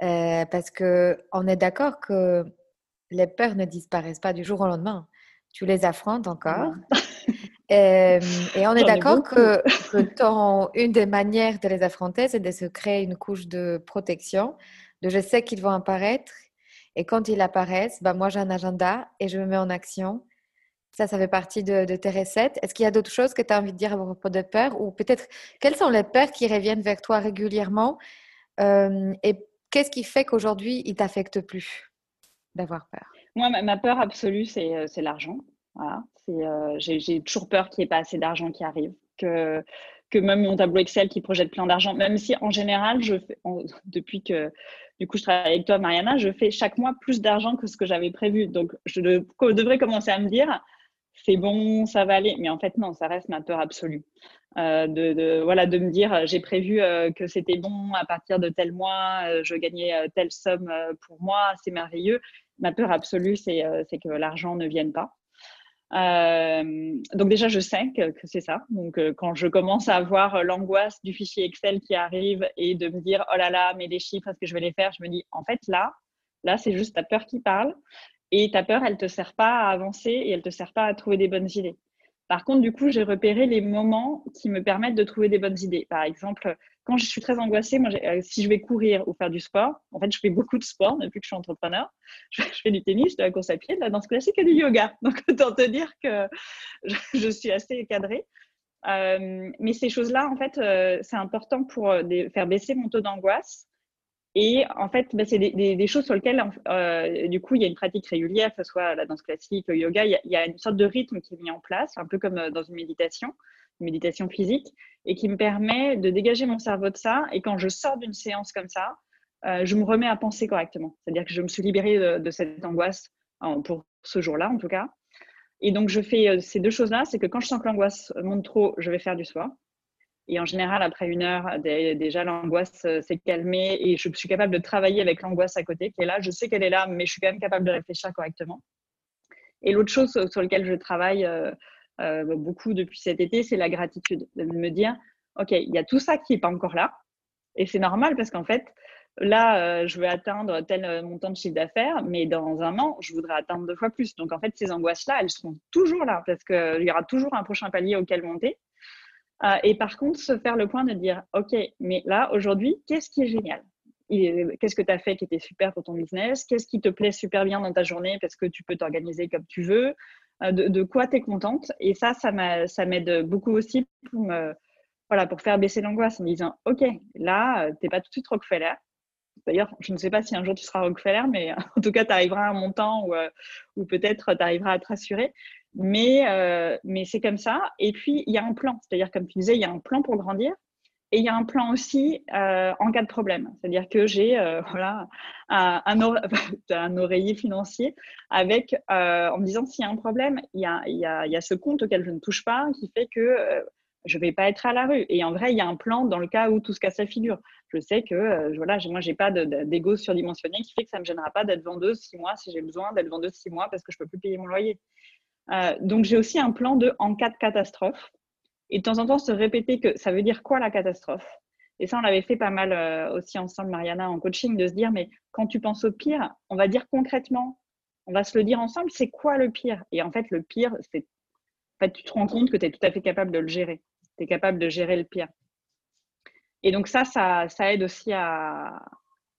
Parce que on est d'accord que les peurs ne disparaissent pas du jour au lendemain. Tu les affrontes encore. et, on est d'accord que, une des manières de les affronter, c'est de se créer une couche de protection, de je sais qu'ils vont apparaître. Et quand ils apparaissent, bah moi j'ai un agenda et je me mets en action. Ça, ça fait partie de, tes recettes. Est-ce qu'il y a d'autres choses que tu as envie de dire à propos de peurs Ou peut-être, quelles sont les peurs qui reviennent vers toi régulièrement euh, Et qu'est-ce qui fait qu'aujourd'hui, ils t'affectent plus d'avoir peur? Moi, ma, peur absolue, c'est euh, l'argent. Voilà. Euh, J'ai toujours peur qu'il n'y ait pas assez d'argent qui arrive, que, que même mon tableau Excel qui projette plein d'argent, même si en général, je fais, depuis que du coup je travaille avec toi, Mariana, je fais chaque mois plus d'argent que ce que j'avais prévu. Donc, je devrais commencer à me dire, c'est bon, ça va aller. Mais en fait, non, ça reste ma peur absolue. Euh, de, voilà, de me dire, j'ai prévu euh, que c'était bon à partir de tel mois, euh, je gagnais telle somme pour moi, c'est merveilleux. Ma peur absolue, c'est que l'argent ne vienne pas. donc déjà, je sais que, que c'est ça. Donc quand je commence à avoir l'angoisse du fichier Excel qui arrive et de me dire, oh là là, mais les chiffres, est-ce que je vais les faire? Je me dis, en fait, là, là, c'est juste ta peur qui parle. Et ta peur, elle ne te sert pas à avancer et elle ne te sert pas à trouver des bonnes idées. Par contre, du coup, j'ai repéré les moments qui me permettent de trouver des bonnes idées. Par exemple, quand je suis très angoissée, moi, euh, si je vais courir ou faire du sport, en fait, je fais beaucoup de sport depuis que je suis entrepreneur. Je, fais du tennis, de la course à pied, de la danse classique et du yoga. Donc, autant te dire que je, suis assez cadrée. Euh, mais ces choses-là, en fait, euh, c'est important pour faire baisser mon taux d'angoisse et en fait, bah, c'est des, choses sur lesquelles, euh, du coup, il y a une pratique régulière, que ce soit la danse classique, le yoga, il y, a, une sorte de rythme qui est mis en place, un peu comme euh, dans une méditation, une méditation physique, et qui me permet de dégager mon cerveau de ça. Et quand je sors d'une séance comme ça, euh, je me remets à penser correctement. C'est-à-dire que je me suis libérée de, cette angoisse pour ce jour-là, en tout cas. Et donc, je fais ces deux choses-là, c'est que quand je sens que l'angoisse monte trop, je vais faire du sport. Et en général, après une heure, déjà l'angoisse euh, s'est calmée et je suis capable de travailler avec l'angoisse à côté qui est là. Je sais qu'elle est là, mais je suis quand même capable de réfléchir correctement. Et l'autre chose sur laquelle je travaille euh, euh, beaucoup depuis cet été, c'est la gratitude. De me dire, OK, il y a tout ça qui n'est pas encore là. Et c'est normal parce qu'en fait, là, je veux atteindre tel montant de chiffre d'affaires, mais dans un an, je voudrais atteindre deux fois plus. Donc en fait, ces angoisses-là, elles seront toujours là parce qu'il y aura toujours un prochain palier auquel monter. Euh, et par contre, se faire le point de dire, OK, mais là, aujourd'hui, qu'est-ce qui est génial? Qu'est-ce que tu as fait qui était super pour ton business? Qu'est-ce qui te plaît super bien dans ta journée parce que tu peux t'organiser comme tu veux? Euh, de, quoi tu es contente? Et ça, ça m'aide beaucoup aussi pour, me, voilà, pour faire baisser l'angoisse en disant, OK, là, tu n'es pas tout de suite Rockefeller. D'ailleurs, je ne sais pas si un jour tu seras Rockefeller, mais en tout cas, tu arriveras à un montant où, euh, où peut-être tu arriveras à te rassurer. Mais, euh, mais c'est comme ça. Et puis, il y a un plan. C'est-à-dire, comme tu disais, il y a un plan pour grandir. Et il y a un plan aussi euh, en cas de problème. C'est-à-dire que j'ai euh, un, oreiller financier avec, en me disant s'il y a un problème, il y a, ce compte auquel je ne touche pas qui fait que je ne vais pas être à la rue. Et en vrai, il y a un plan dans le cas où tout se casse la figure. Je sais que moi, je n'ai pas d'ego surdimensionné qui fait que ça ne me gênera pas d'être vendeuse six mois si j'ai besoin d'être vendeuse six mois parce que je ne peux plus payer mon loyer. Donc, j'ai aussi un plan de en cas de catastrophe et de temps en temps se répéter que ça veut dire quoi la catastrophe? Et ça, on l'avait fait pas mal euh, aussi ensemble, Mariana, en coaching, de se dire, mais quand tu penses au pire, on va dire concrètement, on va se le dire ensemble, c'est quoi le pire? Et en fait, le pire, c'est. En fait, tu te rends compte que tu es tout à fait capable de le gérer. Tu es capable de gérer le pire. Et donc, ça, ça, ça aide aussi à,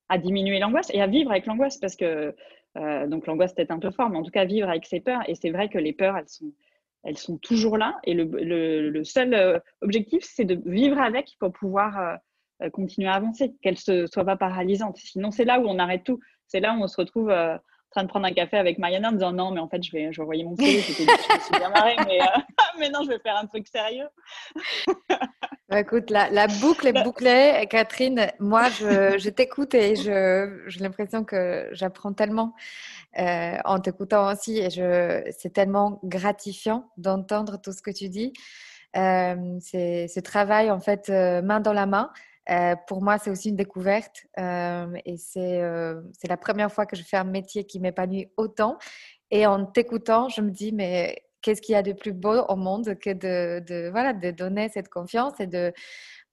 à diminuer l'angoisse et à vivre avec l'angoisse parce que euh, donc l'angoisse peut-être un peu fort, mais en tout cas vivre avec ses peurs. Et c'est vrai que les peurs, elles sont, elles sont toujours là. Et le, seul euh, objectif, c'est de vivre avec pour pouvoir euh, continuer à avancer, qu'elles ne soient pas paralysantes. Sinon, c'est là où on arrête tout. C'est là où on se retrouve train de prendre un café avec Mariana en disant non, mais en fait, je vais, je vais envoyer mon CV. je me suis bien marrée, mais, mais non, je vais faire un truc sérieux. Bah, écoute, la, boucle est bouclée. Catherine, moi, je, je t'écoute et j'ai l'impression que j'apprends tellement euh, en t'écoutant aussi. Et je, c'est tellement gratifiant d'entendre tout ce que tu dis. Euh, c'est ce travail, en fait, euh, main dans la main. Pour moi, c'est aussi une découverte et c'est c'est la première fois que je fais un métier qui m'épanouit autant. Et en t'écoutant, je me dis, mais qu'est-ce qu'il y a de plus beau au monde que de, de voilà, de donner cette confiance et de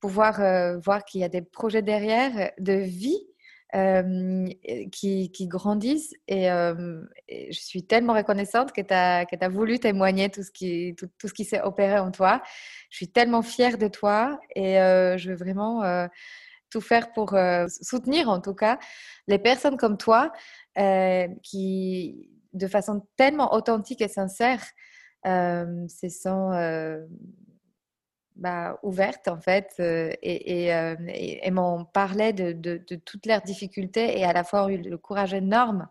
pouvoir voir qu'il y a des projets derrière de vie euh, qui, grandissent. Et, euh, je suis tellement reconnaissante que tu as, voulu témoigner tout ce qui, tout, qui s'est opéré en toi. Je suis tellement fière de toi et euh, je veux vraiment tout faire pour soutenir, en tout cas, les personnes comme toi qui, de façon tellement authentique et sincère, se sont bah, ouverte en fait euh, et, euh, et, et, m'ont parlé de, toutes leurs difficultés et à la fois eu le courage énorme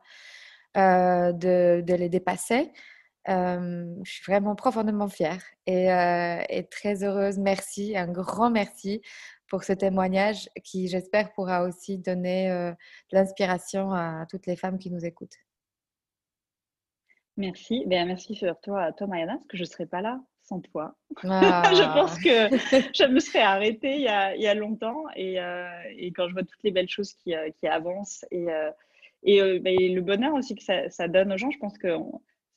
euh, de, les dépasser. je suis vraiment profondément fière et, très heureuse. Merci, un grand merci pour ce témoignage qui, j'espère, pourra aussi donner l'inspiration à toutes les femmes qui nous écoutent. Merci. Ben, merci surtout à toi, Mariana, parce que je ne serais pas là sans toi. Ah. je pense que je me serais arrêtée il y a, il y a longtemps et, euh, et, quand je vois toutes les belles choses qui, euh, qui avancent et, euh, ben, et, le bonheur aussi que ça, ça, donne aux gens, je pense que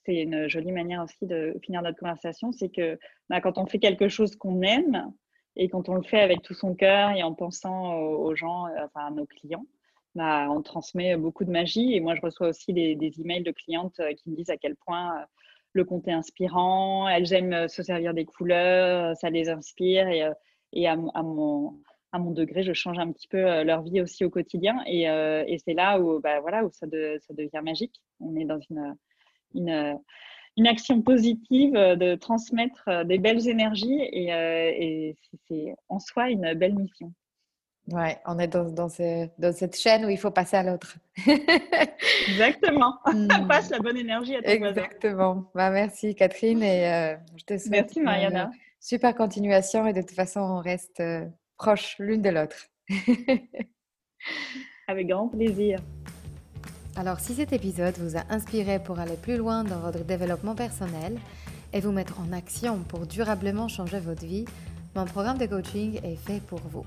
c'est une jolie manière aussi de finir notre conversation, c'est que bah, quand on fait quelque chose qu'on aime et quand on le fait avec tout son cœur et en pensant aux, gens, enfin à nos clients, bah, on transmet beaucoup de magie. Et moi, je reçois aussi des, des emails de clientes qui me disent à quel point le conte est inspirant, elles aiment euh, se servir des couleurs, euh, ça les inspire et, euh, à, mon, degré, je change un petit peu leur vie aussi au quotidien et, c'est là où, bah, voilà, où ça, devient magique. On est dans une, action positive de transmettre des belles énergies et c'est en soi une belle mission. Ouais, on est dans, dans, dans, cette chaîne où il faut passer à l'autre. Exactement. Hmm. Passe la bonne énergie à ton Exactement. Bah, merci Catherine et euh, je te souhaite merci, Mariana. Une super continuation et de toute façon on reste euh, proches l'une de l'autre. Avec grand plaisir. Alors si cet épisode vous a inspiré pour aller plus loin dans votre développement personnel et vous mettre en action pour durablement changer votre vie, mon programme de coaching est fait pour vous.